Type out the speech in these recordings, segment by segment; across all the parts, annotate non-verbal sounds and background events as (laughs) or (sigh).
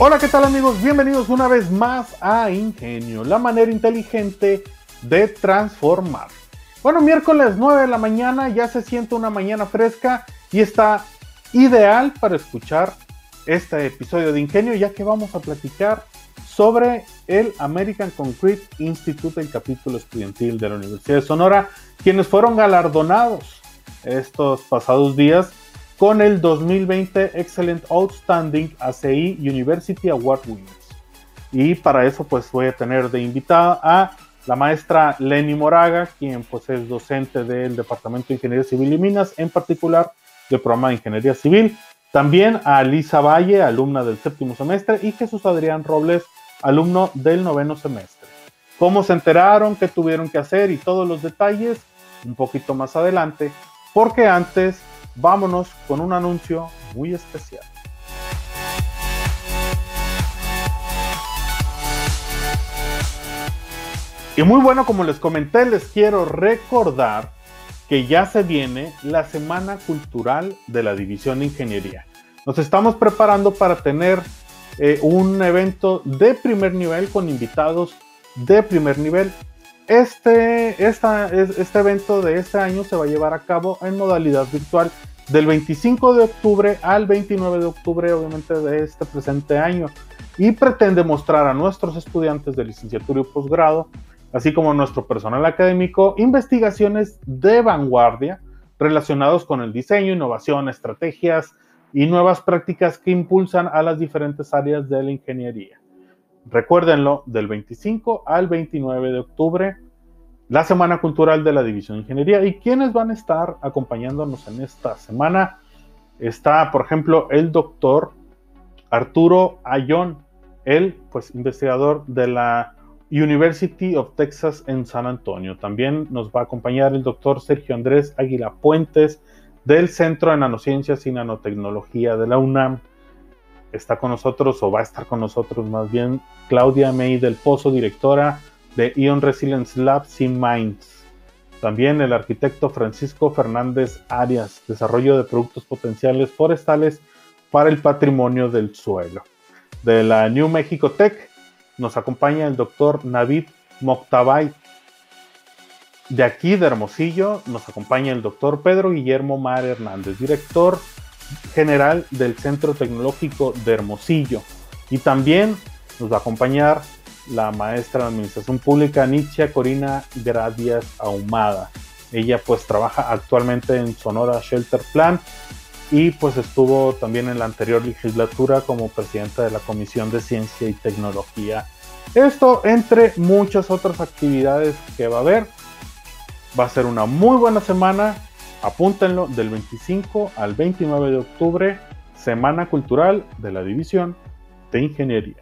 Hola, ¿qué tal amigos? Bienvenidos una vez más a Ingenio, la manera inteligente de transformar. Bueno, miércoles 9 de la mañana, ya se siente una mañana fresca y está ideal para escuchar este episodio de Ingenio, ya que vamos a platicar sobre el American Concrete Institute, el capítulo estudiantil de la Universidad de Sonora, quienes fueron galardonados estos pasados días con el 2020 Excellent Outstanding ACI University Award Winners. Y para eso pues voy a tener de invitada a la maestra Lenny Moraga, quien pues es docente del Departamento de Ingeniería Civil y Minas, en particular del programa de Ingeniería Civil. También a Lisa Valle, alumna del séptimo semestre, y Jesús Adrián Robles, alumno del noveno semestre. ¿Cómo se enteraron? ¿Qué tuvieron que hacer? Y todos los detalles un poquito más adelante, porque antes vámonos con un anuncio muy especial. Y muy bueno, como les comenté, les quiero recordar que ya se viene la Semana Cultural de la División de Ingeniería. Nos estamos preparando para tener eh, un evento de primer nivel con invitados de primer nivel. Este, este evento de este año se va a llevar a cabo en modalidad virtual del 25 de octubre al 29 de octubre, obviamente, de este presente año, y pretende mostrar a nuestros estudiantes de licenciatura y posgrado, así como a nuestro personal académico, investigaciones de vanguardia relacionados con el diseño, innovación, estrategias y nuevas prácticas que impulsan a las diferentes áreas de la ingeniería. Recuérdenlo, del 25 al 29 de octubre la Semana Cultural de la División de Ingeniería. ¿Y quiénes van a estar acompañándonos en esta semana? Está, por ejemplo, el doctor Arturo Ayón, el pues, investigador de la University of Texas en San Antonio. También nos va a acompañar el doctor Sergio Andrés Águila Puentes del Centro de Nanociencias y Nanotecnología de la UNAM. Está con nosotros, o va a estar con nosotros más bien, Claudia May del Pozo, directora de Ion Resilience Labs y Minds. También el arquitecto Francisco Fernández Arias, desarrollo de productos potenciales forestales para el patrimonio del suelo. De la New Mexico Tech nos acompaña el doctor Navid Moctabay. De aquí de Hermosillo nos acompaña el doctor Pedro Guillermo Mar Hernández, director general del Centro Tecnológico de Hermosillo. Y también nos va a acompañar la maestra de Administración Pública Nietzsche Corina Gradias Ahumada. Ella pues trabaja actualmente en Sonora Shelter Plan y pues estuvo también en la anterior legislatura como presidenta de la Comisión de Ciencia y Tecnología. Esto entre muchas otras actividades que va a haber. Va a ser una muy buena semana. Apúntenlo del 25 al 29 de octubre, Semana Cultural de la División de Ingeniería.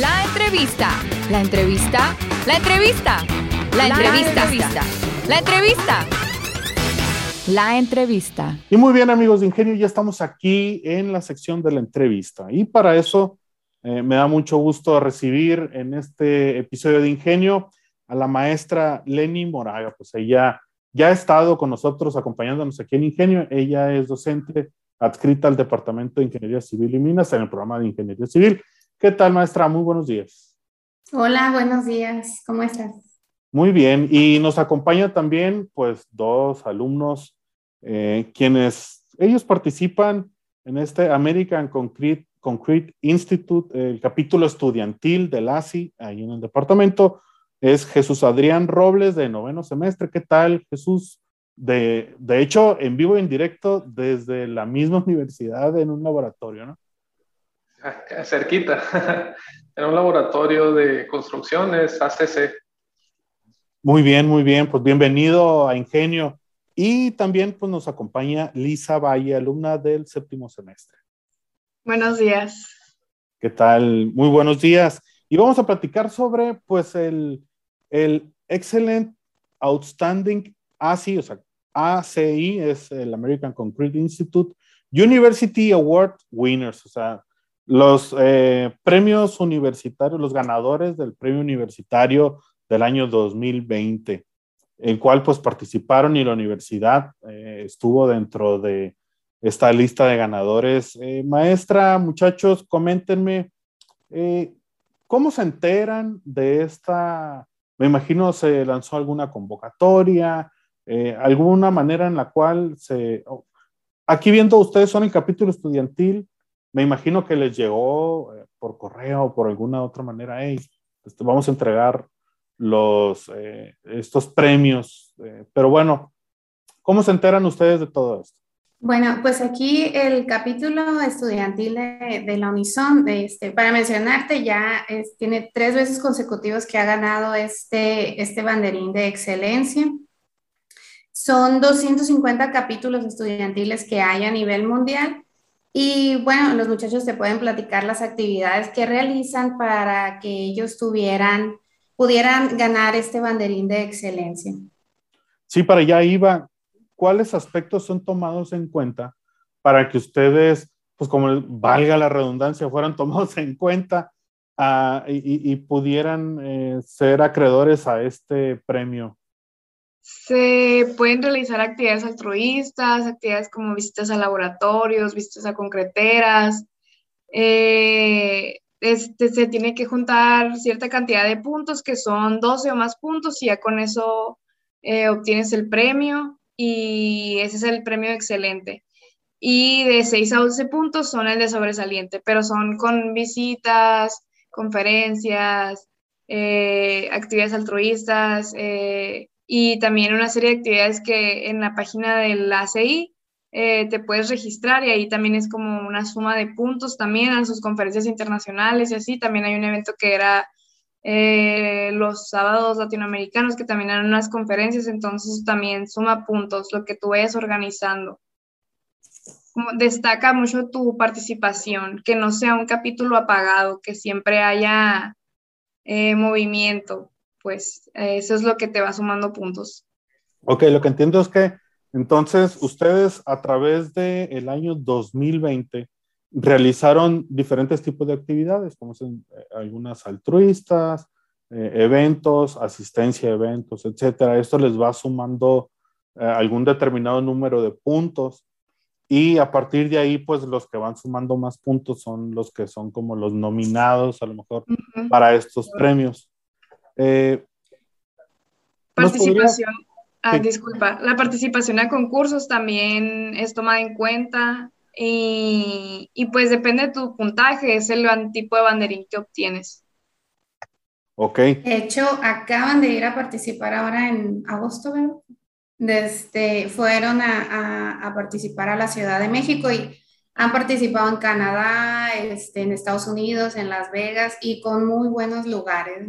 La entrevista. La entrevista. La entrevista. La entrevista. La entrevista. La entrevista. Y muy bien amigos de Ingenio, ya estamos aquí en la sección de la entrevista. Y para eso eh, me da mucho gusto recibir en este episodio de Ingenio a la maestra Lenny Moraga. Pues ella ya ha estado con nosotros acompañándonos aquí en Ingenio. Ella es docente adscrita al Departamento de Ingeniería Civil y Minas en el programa de Ingeniería Civil. ¿Qué tal, maestra? Muy buenos días. Hola, buenos días. ¿Cómo estás? Muy bien. Y nos acompaña también, pues, dos alumnos, eh, quienes ellos participan en este American Concrete, Concrete Institute, el capítulo estudiantil del ASI, ahí en el departamento. Es Jesús Adrián Robles, de noveno semestre. ¿Qué tal, Jesús? De, de hecho, en vivo y en directo desde la misma (laughs) universidad en un laboratorio, ¿no? cerquita, (laughs) en un laboratorio de construcciones, ACC. Muy bien, muy bien, pues bienvenido a Ingenio. Y también pues nos acompaña Lisa Valle, alumna del séptimo semestre. Buenos días. ¿Qué tal? Muy buenos días. Y vamos a platicar sobre, pues, el, el Excellent Outstanding ACI, o sea, ACI es el American Concrete Institute University Award Winners, o sea, los eh, premios universitarios, los ganadores del premio universitario del año 2020, el cual pues participaron y la universidad eh, estuvo dentro de esta lista de ganadores. Eh, maestra, muchachos, coméntenme, ¿cómo se enteran de esta? Me imagino se lanzó alguna convocatoria, alguna manera en la cual se... Aquí viendo ustedes son el capítulo estudiantil, me imagino que les llegó eh, por correo o por alguna otra manera, hey, este, vamos a entregar los, eh, estos premios. Eh, pero bueno, ¿cómo se enteran ustedes de todo esto? Bueno, pues aquí el capítulo estudiantil de, la Unison, este, para mencionarte, ya tiene tres veces consecutivos que ha ganado este, este banderín de excelencia. Son 250 capítulos estudiantiles que hay a nivel mundial y bueno, los muchachos te pueden platicar las actividades que realizan para que ellos tuvieran, pudieran ganar este banderín de excelencia. Sí, para allá iba. ¿Cuáles aspectos son tomados en cuenta para que ustedes, pues como valga la redundancia, fueran (laughs) tomados en cuenta y, y, pudieran eh, ser acreedores a este premio? Se pueden realizar actividades altruistas, actividades como visitas a laboratorios, visitas a concreteras. Eh, este, se tiene que juntar cierta cantidad de puntos, que son 12 o más puntos, y ya con eso eh, obtienes el premio, y ese es el premio excelente. Y de 6 a 11 puntos son el de sobresaliente, pero son con visitas, conferencias, eh, actividades altruistas, y también una serie de actividades que en la página del ACI eh, te puedes registrar y ahí también es como una suma de puntos también a sus conferencias internacionales y así. También hay un evento que era eh, los sábados latinoamericanos que también eran unas conferencias, entonces también suma puntos lo que tú vayas organizando. Destaca mucho tu participación, que no sea un capítulo apagado, que siempre haya eh, movimiento pues eso es lo que te va sumando puntos. Ok, lo que entiendo es que entonces ustedes a través del el año 2020 realizaron diferentes tipos de actividades, como son eh, algunas altruistas, eh, eventos, asistencia a eventos, etcétera. Esto les va sumando eh, algún determinado número de puntos y a partir de ahí, pues los que van sumando más puntos son los que son como los nominados a lo mejor para estos premios. Eh, participación, ah, disculpa, la participación a concursos también es tomada en cuenta y, pues depende de tu puntaje, es el tipo de banderín que obtienes. Ok. De hecho, acaban de ir a participar ahora en agosto, ¿verdad? Desde, fueron a, a, participar a la Ciudad de México y han participado en Canadá, este, en Estados Unidos, en Las Vegas y con muy buenos lugares.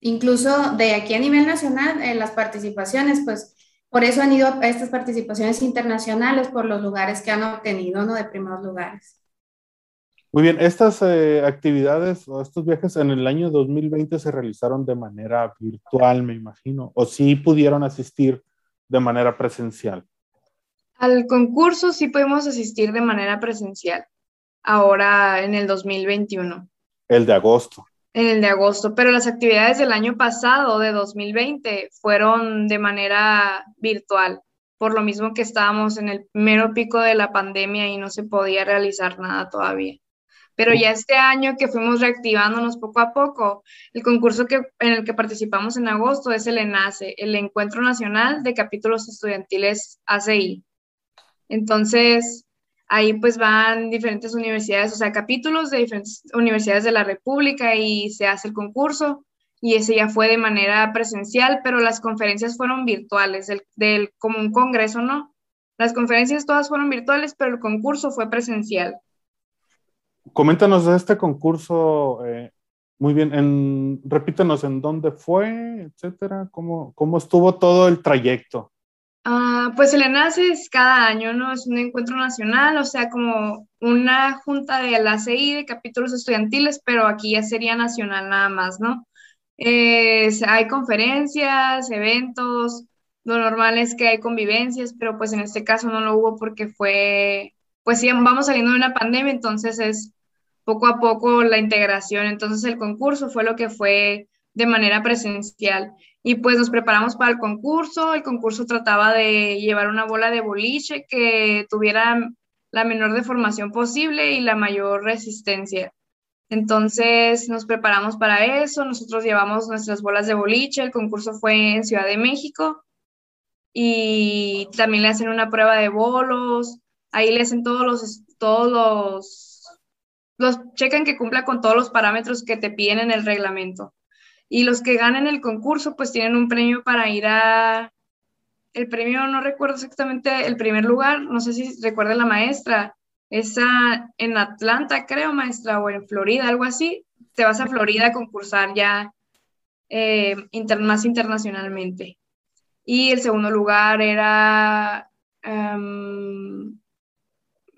Incluso de aquí a nivel nacional, en las participaciones, pues por eso han ido a estas participaciones internacionales por los lugares que han obtenido, ¿no? De primeros lugares. Muy bien, estas eh, actividades o estos viajes en el año 2020 se realizaron de manera virtual, me imagino, o sí pudieron asistir de manera presencial. Al concurso sí pudimos asistir de manera presencial, ahora en el 2021. El de agosto en el de agosto, pero las actividades del año pasado, de 2020, fueron de manera virtual, por lo mismo que estábamos en el mero pico de la pandemia y no se podía realizar nada todavía. Pero ya este año que fuimos reactivándonos poco a poco, el concurso que, en el que participamos en agosto es el ENACE, el Encuentro Nacional de Capítulos Estudiantiles ACI. Entonces, Ahí pues van diferentes universidades, o sea, capítulos de diferentes universidades de la República y se hace el concurso y ese ya fue de manera presencial, pero las conferencias fueron virtuales, del, como un congreso, ¿no? Las conferencias todas fueron virtuales, pero el concurso fue presencial. Coméntanos de este concurso, eh, muy bien, en, repítenos en dónde fue, etcétera, cómo, cómo estuvo todo el trayecto. Ah, pues el ENACE es cada año, ¿no? Es un encuentro nacional, o sea, como una junta de la CI de capítulos estudiantiles, pero aquí ya sería nacional nada más, ¿no? hay conferencias, eventos, lo normal es que hay convivencias, pero pues en este caso no lo hubo porque fue, pues sí, vamos saliendo de una pandemia, entonces es poco a poco la integración, entonces el concurso fue lo que fue de manera presencial. Y pues nos preparamos para el concurso. El concurso trataba de llevar una bola de boliche que tuviera la menor deformación posible y la mayor resistencia. Entonces nos preparamos para eso, nosotros llevamos nuestras bolas de boliche, el concurso fue en Ciudad de México y también le hacen una prueba de bolos, ahí le hacen todos los, todos los, los checan que cumpla con todos los parámetros que te piden en el reglamento. Y los que ganen el concurso, pues tienen un premio para ir a... El premio, no recuerdo exactamente el primer lugar, no sé si recuerda la maestra, esa en Atlanta, creo, maestra, o en Florida, algo así. Te vas a Florida a concursar ya eh, más internacionalmente. Y el segundo lugar era, em,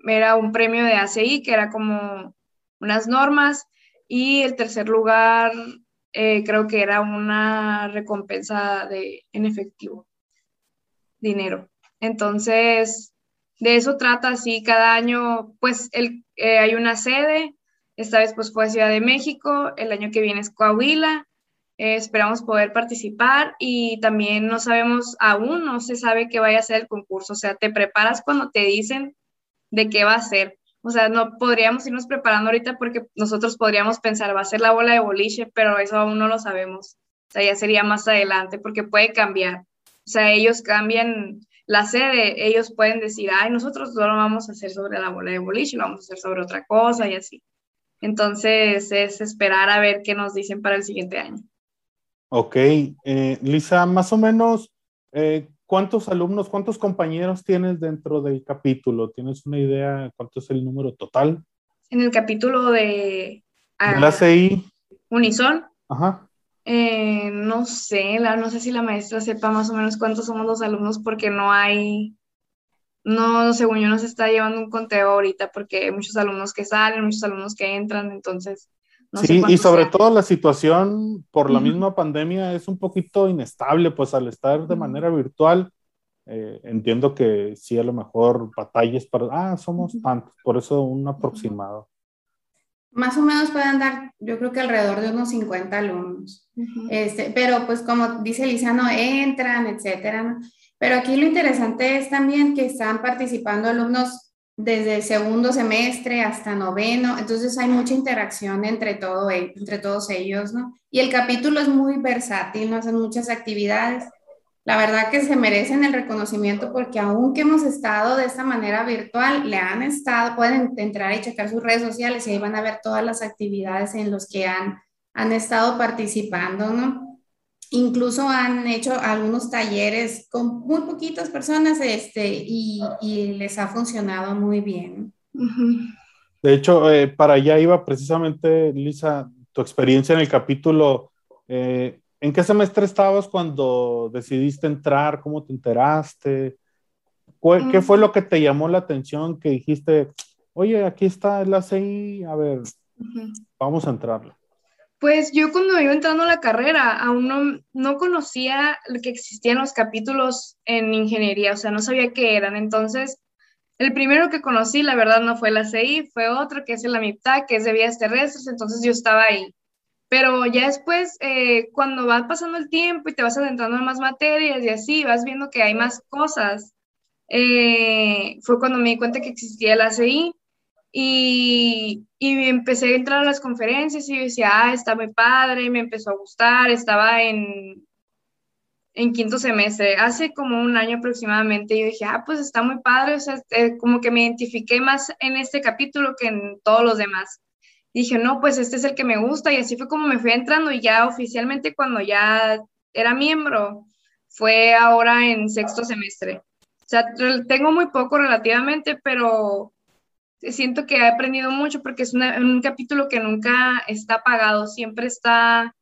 era un premio de ACI, que era como unas normas. Y el tercer lugar eh, creo que era una recompensa de, en efectivo, dinero. Entonces, de eso trata así cada año, pues el, eh, hay una sede, esta vez pues fue Ciudad de México, el año que viene es Coahuila, eh, esperamos poder participar y también no sabemos aún, no se sabe qué vaya a ser el concurso, o sea, te preparas cuando te dicen de qué va a ser. O sea, no podríamos irnos preparando ahorita porque nosotros podríamos pensar, va a ser la bola de boliche, pero eso aún no lo sabemos. O sea, ya sería más adelante porque puede cambiar. O sea, ellos cambian la sede, ellos pueden decir, ay, nosotros no lo vamos a hacer sobre la bola de boliche, lo vamos a hacer sobre otra cosa y así. Entonces es esperar a ver qué nos dicen para el siguiente año. Ok, eh, Lisa, más o menos, eh, ¿Cuántos alumnos, cuántos compañeros tienes dentro del capítulo? ¿Tienes una idea cuánto es el número total? En el capítulo de... la ah, CI. Unison. Ajá. Eh, no sé, la, no sé si la maestra sepa más o menos cuántos somos los alumnos porque no hay, no, según yo no se está llevando un conteo ahorita porque hay muchos alumnos que salen, muchos alumnos que entran, entonces sí, y sobre todo la situación por la misma pandemia es un poquito inestable, pues al estar de manera virtual, eh, entiendo que sí a lo mejor batallas para, ah, somos tantos, por eso un aproximado. Más o menos pueden dar, yo creo que alrededor de unos 50 alumnos. este, pero pues como dice Lisa, no entran, etcétera. Pero aquí lo interesante es también que están participando alumnos desde segundo semestre hasta noveno, entonces hay mucha interacción entre, todo, e, entre todos ellos, ¿no? Y el capítulo es muy versátil, ¿no? Hacen muchas actividades. La verdad que se merecen el reconocimiento porque aunque hemos estado de esta manera virtual, le han estado, pueden entrar y checar sus redes sociales y ahí van a ver todas las actividades en las que han, han estado participando, ¿no? Incluso han hecho algunos talleres con muy poquitas personas este, y, les ha funcionado muy bien. De hecho, eh, para allá iba precisamente, Lisa, tu experiencia en el capítulo. Eh, ¿En qué semestre estabas cuando decidiste entrar? ¿Cómo te enteraste? ¿Qué fue mm. lo que te llamó la atención que dijiste, oye, aquí está el ACI, a ver, vamos a entrarle? Pues yo cuando iba entrando a la carrera aún no, no conocía que existían los capítulos en ingeniería, o sea, no sabía qué eran. Entonces, el primero que conocí, la verdad, no fue la CI, fue otro que es el AMIPTA, que es de vías terrestres, entonces yo estaba ahí. Pero ya después, eh, cuando va pasando el tiempo y te vas adentrando en más materias y así, vas viendo que hay más cosas, eh, fue cuando me di cuenta que existía la CI y, y, empecé a entrar a las conferencias y decía, ah, está muy padre, me empezó a gustar, estaba en, en quinto semestre, hace como un año aproximadamente, y yo dije, ah, pues está muy padre, o sea, eh, como que me identifiqué más en este capítulo que en todos los demás. dije, no, pues este es el que me gusta, y así fue como me fui entrando, y ya oficialmente cuando ya era miembro, fue ahora en sexto semestre. O sea, tengo muy poco relativamente, pero siento que he aprendido mucho porque es un capítulo que nunca está apagado, siempre está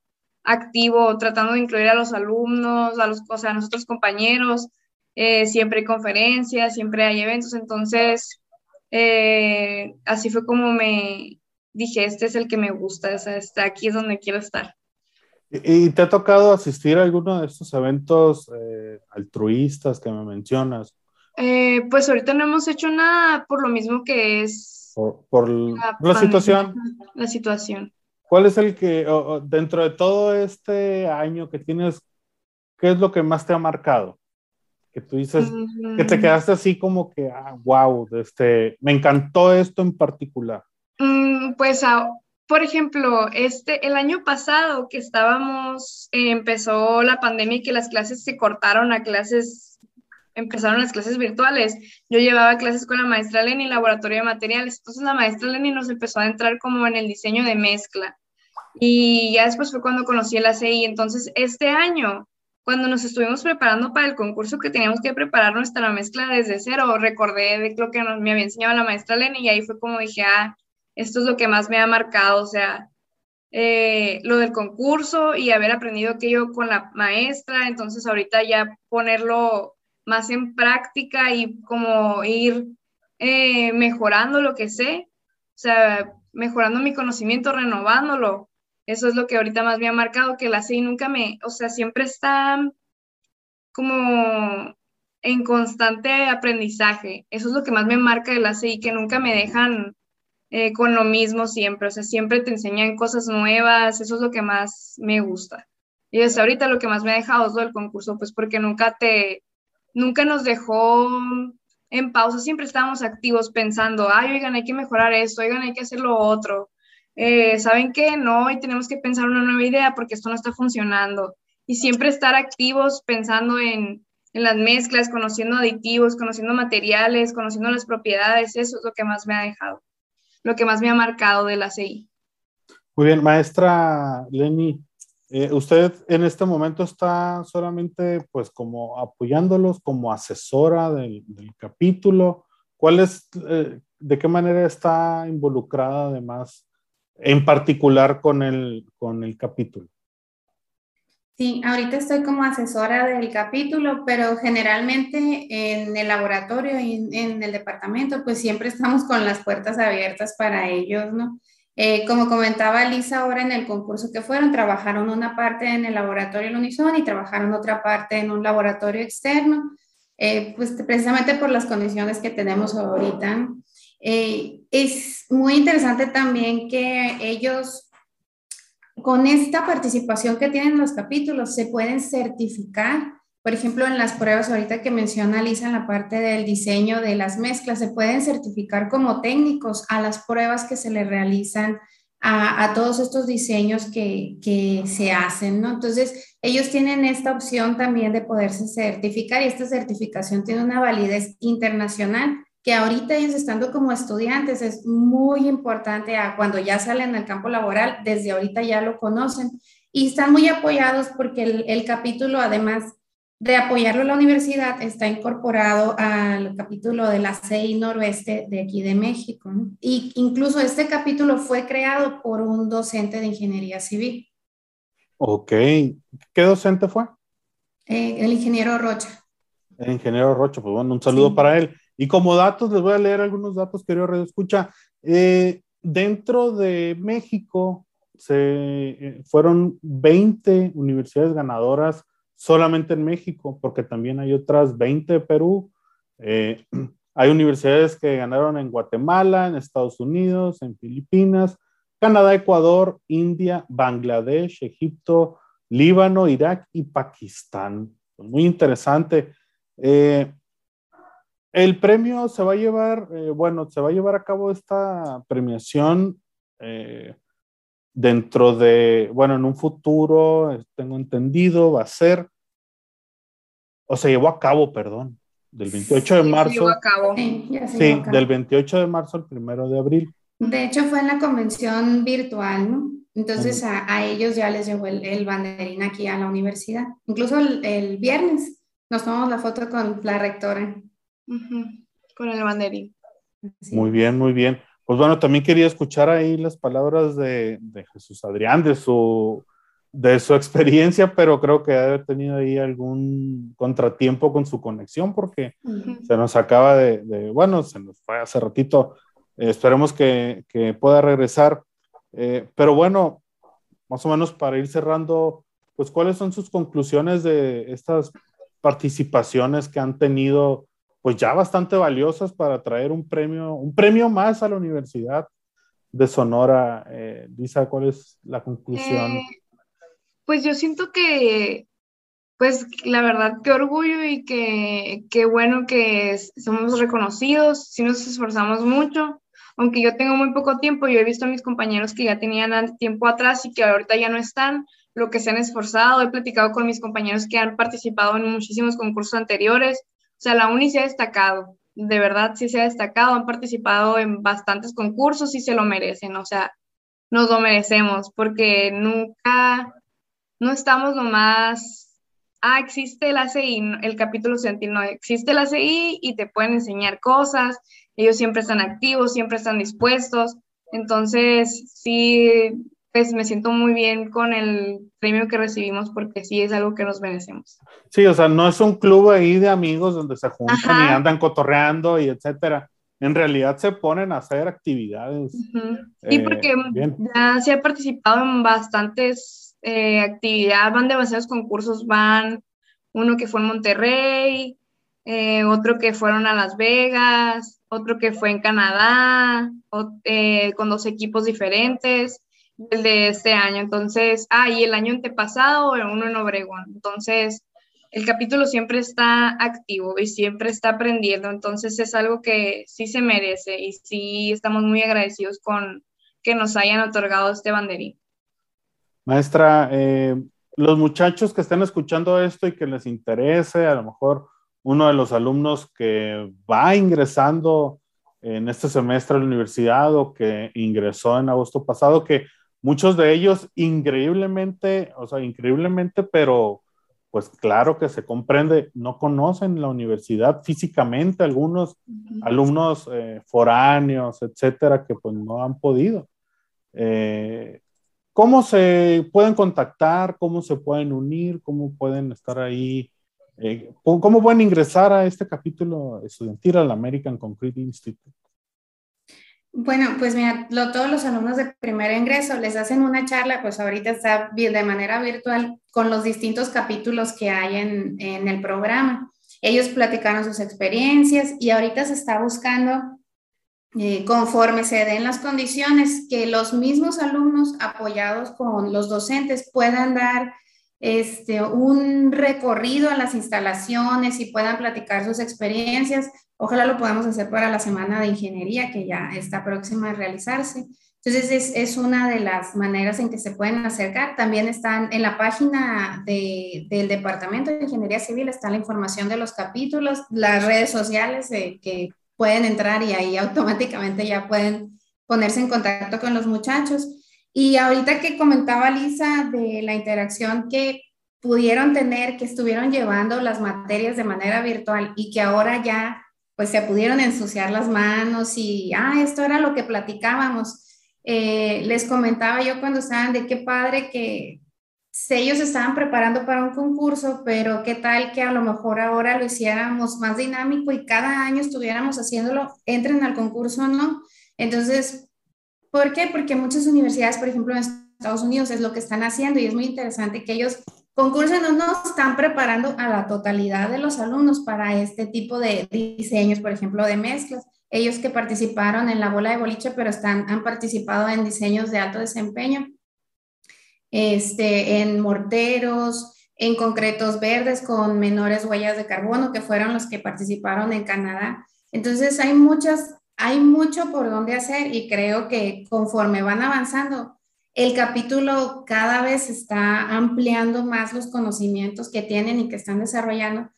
activo, tratando de incluir a los alumnos, a los, o sea, a nosotros compañeros. eh, siempre hay conferencias, siempre hay eventos, entonces eh, así fue como me dije, este es el que me gusta, o sea, aquí es donde quiero estar. ¿Y te ha tocado asistir a alguno de estos eventos eh, altruistas que me mencionas? Pues ahorita no hemos hecho nada por lo mismo que es... Por, la, situación. La situación. ¿Cuál es el que, dentro de todo este año que tienes, qué es lo que más te ha marcado? Que tú dices, que te quedaste así como que, ah, wow, este, me encantó esto en particular. Mm, pues, ah, por ejemplo, este, el año pasado que estábamos, eh, empezó la pandemia y que las clases se cortaron a clases, empezaron las clases virtuales. Yo llevaba clases con la maestra Lenny, laboratorio de materiales. Entonces la maestra Lenny nos empezó a entrar como en el diseño de mezcla. Y ya después fue cuando conocí el ACI. Entonces, este año, cuando nos estuvimos preparando para el concurso que teníamos que preparar nuestra mezcla desde cero, recordé de lo que nos, me había enseñado la maestra Lenny y ahí fue como dije, ah, esto es lo que más me ha marcado, o sea, eh, lo del concurso y haber aprendido aquello con la maestra, entonces ahorita ya ponerlo más en práctica y como ir eh, mejorando lo que sé, o sea, mejorando mi conocimiento, renovándolo, eso es lo que ahorita más me ha marcado, que la CI nunca me, o sea, siempre está como en constante aprendizaje. Eso es lo que más me marca de la CI, que nunca me dejan eh, con lo mismo siempre. O sea, siempre te enseñan cosas nuevas. Eso es lo que más me gusta. Y hasta ahorita lo que más me ha dejado es lo del concurso, pues porque nunca te, nunca nos dejó en pausa. Siempre estábamos activos pensando, ay, oigan, hay que mejorar esto, oigan, hay que hacer lo otro. Eh, ¿saben qué? No, y tenemos que pensar una nueva idea porque esto no está funcionando. Y siempre estar activos pensando en, en las mezclas, conociendo aditivos, conociendo materiales, conociendo las propiedades, eso es lo que más me ha dejado, lo que más me ha marcado de la CI. Muy bien, maestra Lenny, eh, usted en este momento está solamente pues como apoyándolos como asesora del, capítulo. ¿Cuál es, eh, de qué manera está involucrada además en particular con el, con el capítulo? Sí, ahorita estoy como asesora del capítulo, pero generalmente en el laboratorio y en, el departamento, pues siempre estamos con las puertas abiertas para ellos, ¿no? Eh, como comentaba Lisa ahora en el concurso que fueron, trabajaron una parte en el laboratorio Unison y trabajaron otra parte en un laboratorio externo, eh, pues precisamente por las condiciones que tenemos ahorita. Eh, es muy interesante también que ellos, con esta participación que tienen los capítulos, se pueden certificar. Por ejemplo, en las pruebas ahorita que menciona Lisa en la parte del diseño de las mezclas, se pueden certificar como técnicos a las pruebas que se le realizan a, todos estos diseños que, que, se hacen, ¿no? Entonces, ellos tienen esta opción también de poderse certificar y esta certificación tiene una validez internacional que ahorita ellos estando como estudiantes es muy importante a cuando ya salen al campo laboral, desde ahorita ya lo conocen y están muy apoyados porque el, capítulo, además de apoyarlo a la universidad, está incorporado al capítulo de la CEI Noroeste de aquí de México. Y incluso este capítulo fue creado por un docente de ingeniería civil. Ok. ¿Qué docente fue? Eh, el ingeniero Rocha. El ingeniero Rocha, pues bueno, un saludo para él. Y como datos, les voy a leer algunos datos, querido Radio Escucha. Eh, dentro de México se, eh, fueron 20 universidades ganadoras solamente en México, porque también hay otras 20 de Perú. Eh, (clears throat) hay universidades que ganaron en Guatemala, en Estados Unidos, en Filipinas, Canadá, Ecuador, India, Bangladesh, Egipto, Líbano, Irak y Pakistán. Muy interesante. Eh, el premio se va a llevar, eh, bueno, se va a llevar a cabo esta premiación dentro de, bueno, en un futuro, eh, tengo entendido, va a ser, o se llevó a cabo, perdón, del 28 de marzo. Se llevó a cabo. Sí, del 28 de marzo al 1 de abril. De hecho, fue en la convención virtual, ¿no? Entonces a, ellos ya les llegó el, banderín aquí a la universidad. Incluso el, el viernes nos tomamos la foto con la rectora. Con el banderín. Muy bien, muy bien. Pues bueno, también quería escuchar ahí las palabras de, Jesús Adrián, de su de su experiencia, pero creo que ha tenido ahí algún contratiempo con su conexión porque se nos acaba de, bueno, se nos fue hace ratito. esperemos que, que, pueda regresar. Eh, pero bueno, más o menos para ir cerrando, pues cuáles son sus conclusiones de estas participaciones que han tenido, pues ya bastante valiosas para traer un premio, un premio más a la Universidad de Sonora. Eh, Lisa, ¿cuál es la conclusión? Eh, pues yo siento que, pues la verdad, qué orgullo y que, qué bueno que somos reconocidos, si nos esforzamos mucho. Aunque yo tengo muy poco tiempo, yo he visto a mis compañeros que ya tenían tiempo atrás y que ahorita ya no están, lo que se han esforzado. He platicado con mis compañeros que han participado en muchísimos concursos anteriores. O sea, la UNI se ha destacado, de verdad sí se ha destacado, han participado en bastantes concursos y se lo merecen, o sea, nos lo merecemos porque nunca, no estamos nomás, ah, existe el ACI, el capítulo estudiantil, no, existe el ACI y te pueden enseñar cosas, ellos siempre están activos, siempre están dispuestos, entonces sí, pues me siento muy bien con el premio que recibimos porque sí es algo que nos merecemos. Sí, o sea, no es un club ahí de amigos donde se juntan y andan cotorreando y etcétera. En realidad se ponen a hacer actividades. Sí, eh, porque ya se ha participado en bastantes eh, actividades, van demasiados concursos, van uno que fue en Monterrey, eh, otro que fueron a Las Vegas, otro que fue en Canadá, con dos equipos diferentes el de este año. Entonces, ah, y el año antepasado, uno en Obregón. Entonces, el capítulo siempre está activo y siempre está aprendiendo. Entonces, es algo que sí se merece y sí estamos muy agradecidos con que nos hayan otorgado este banderín. Maestra, eh, los muchachos que estén escuchando esto y que les interese, a lo mejor uno de los alumnos que va ingresando en este semestre a la universidad o que ingresó en agosto pasado, que muchos de ellos increíblemente, o sea, increíblemente, pero pues claro que se comprende, no conocen la universidad físicamente, algunos alumnos eh, foráneos, etcétera, que pues no han podido. Eh, ¿Cómo se pueden contactar? ¿Cómo se pueden unir? ¿Cómo pueden estar ahí? Eh, ¿Cómo pueden ingresar a este capítulo estudiantil al American Concrete Institute? Bueno, pues mira, todos los alumnos de primer ingreso les hacen una charla, pues ahorita está de manera virtual con los distintos capítulos que hay en, en el programa. Ellos platicaron sus experiencias y ahorita se está buscando, eh, conforme se den las condiciones, que los mismos alumnos apoyados con los docentes puedan dar este, un recorrido a las instalaciones y puedan platicar sus experiencias. Ojalá lo podamos hacer para la semana de ingeniería que ya está próxima a realizarse. Entonces es, es una de las maneras en que se pueden acercar. También están en la página de, del Departamento de Ingeniería Civil, está la información de los capítulos, las redes sociales que pueden entrar y ahí automáticamente ya pueden ponerse en contacto con los muchachos. Y ahorita que comentaba Lisa de la interacción que pudieron tener, que estuvieron llevando las materias de manera virtual y que ahora ya pues se pudieron ensuciar las manos y, ah, esto era lo que platicábamos. Eh, les comentaba yo cuando estaban de qué padre que ellos estaban preparando para un concurso, pero qué tal que a lo mejor ahora lo hiciéramos más dinámico y cada año estuviéramos haciéndolo, entren al concurso o no. Entonces, ¿Por qué? Porque muchas universidades, por ejemplo, en Estados Unidos es lo que están haciendo y es muy interesante que ellos concursen o no están preparando a la totalidad de los alumnos para este tipo de diseños, por ejemplo, de mezclas. Ellos que participaron en la bola de boliche, pero están, han participado en diseños de alto desempeño, este, en morteros, en concretos verdes con menores huellas de carbono, que fueron los que participaron en Canadá. Entonces hay muchas hay mucho por donde hacer y creo que conforme van avanzando, el capítulo cada vez está ampliando más los conocimientos que tienen y que están desarrollando.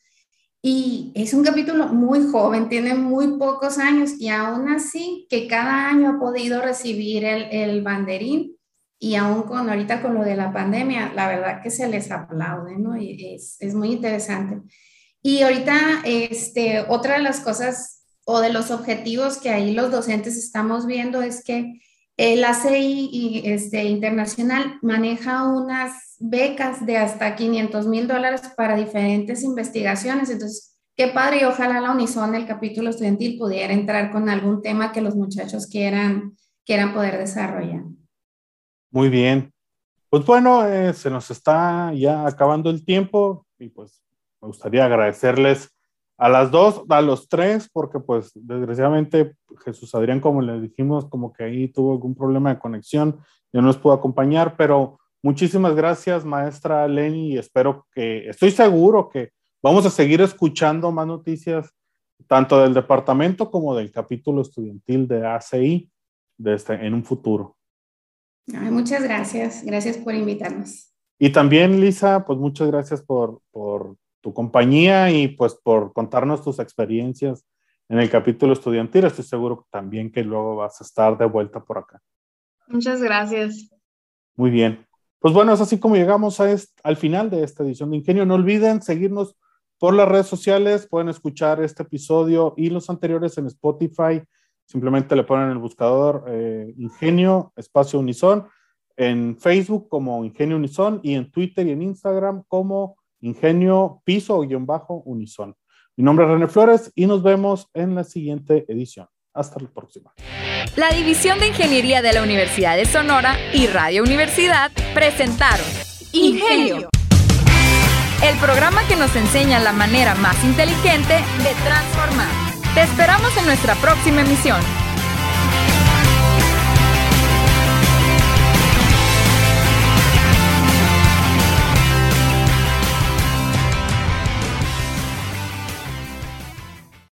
Y es un capítulo muy joven, tiene muy pocos años y aún así que cada año ha podido recibir el, el banderín y aún con ahorita con lo de la pandemia, la verdad que se les aplaude, ¿no? Es, es muy interesante. Y ahorita, este, otra de las cosas o de los objetivos que ahí los docentes estamos viendo es que El ACI este, Internacional maneja unas becas de hasta 500 mil dólares para diferentes investigaciones. Entonces, qué padre y ojalá la Unison, el capítulo estudiantil, pudiera entrar con algún tema que los muchachos quieran, quieran poder desarrollar. Muy bien. Pues bueno, eh, se nos está ya acabando el tiempo y pues me gustaría agradecerles a las dos, a los tres, porque pues desgraciadamente Jesús Adrián, como le dijimos, como que ahí tuvo algún problema de conexión, yo no nos pudo acompañar, pero muchísimas gracias, maestra Lenny, y espero que, estoy seguro que vamos a seguir escuchando más noticias, tanto del departamento como del capítulo estudiantil de ACI de este, en un futuro. muchas gracias, gracias por invitarnos. Y también, Lisa, pues muchas gracias por, por tu compañía y pues por contarnos tus experiencias en el capítulo estudiantil. Estoy seguro también que luego vas a estar de vuelta por acá. Muchas gracias. Muy bien. Pues bueno, es así como llegamos a al final de esta edición de Ingenio. No olviden seguirnos por las redes sociales. Pueden escuchar este episodio y los anteriores en Spotify. Simplemente le ponen en el buscador eh, Ingenio, espacio Unison, en Facebook como Ingenio Unison y en Twitter y en Instagram como Ingenio Piso-Unison. Mi nombre es René Flores y nos vemos en la siguiente edición. Hasta la próxima. La División de Ingeniería de la Universidad de Sonora y Radio Universidad presentaron Ingenio, el programa que nos enseña la manera más inteligente de transformar. Te esperamos en nuestra próxima emisión.